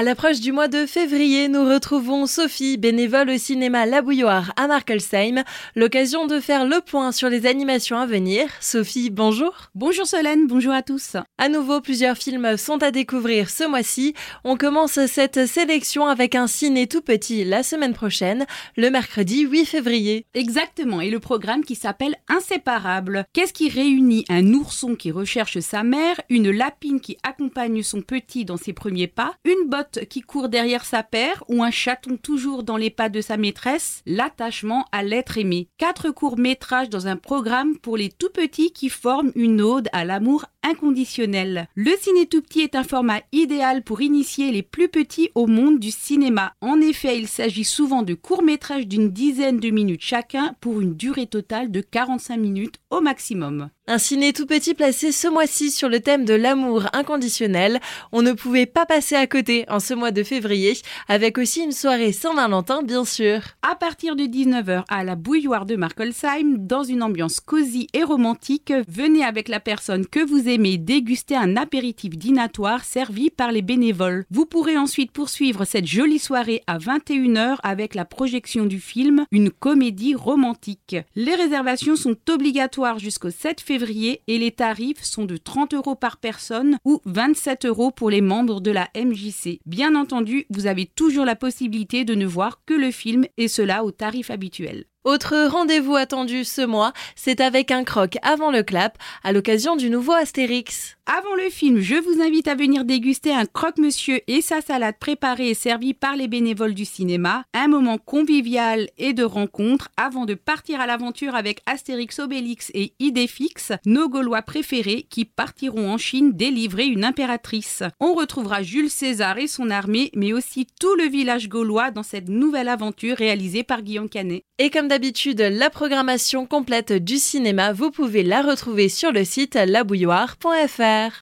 À l'approche du mois de février, nous retrouvons Sophie, bénévole au cinéma La Bouilloire à Markelsheim. L'occasion de faire le point sur les animations à venir. Sophie, bonjour. Bonjour Solène, bonjour à tous. À nouveau, plusieurs films sont à découvrir ce mois-ci. On commence cette sélection avec un ciné tout petit la semaine prochaine, le mercredi 8 février. Exactement, et le programme qui s'appelle Inséparable. Qu'est-ce qui réunit un ourson qui recherche sa mère, une lapine qui accompagne son petit dans ses premiers pas, une qui court derrière sa paire ou un chaton toujours dans les pas de sa maîtresse, l'attachement à l'être aimé. Quatre courts-métrages dans un programme pour les tout petits qui forment une ode à l'amour inconditionnel. Le ciné tout petit est un format idéal pour initier les plus petits au monde du cinéma. En effet, il s'agit souvent de courts-métrages d'une dizaine de minutes chacun pour une durée totale de 45 minutes au maximum. Un ciné tout petit placé ce mois-ci sur le thème de l'amour inconditionnel. On ne pouvait pas passer à côté ce mois de février, avec aussi une soirée Saint-Valentin, bien sûr. À partir de 19h à la bouilloire de Markelsheim, dans une ambiance cosy et romantique, venez avec la personne que vous aimez déguster un apéritif dînatoire servi par les bénévoles. Vous pourrez ensuite poursuivre cette jolie soirée à 21h avec la projection du film Une comédie romantique. Les réservations sont obligatoires jusqu'au 7 février et les tarifs sont de 30 euros par personne ou 27 euros pour les membres de la MJC. Bien entendu, vous avez toujours la possibilité de ne voir que le film et cela au tarif habituel. Autre rendez-vous attendu ce mois, c'est avec un croc avant le clap, à l'occasion du nouveau Astérix. Avant le film, je vous invite à venir déguster un croque-monsieur et sa salade préparée et servie par les bénévoles du cinéma. Un moment convivial et de rencontre avant de partir à l'aventure avec Astérix Obélix et Idéfix, nos Gaulois préférés qui partiront en Chine délivrer une impératrice. On retrouvera Jules César et son armée, mais aussi tout le village gaulois dans cette nouvelle aventure réalisée par Guillaume Canet. Et comme d'habitude, la programmation complète du cinéma, vous pouvez la retrouver sur le site labouilloire.fr.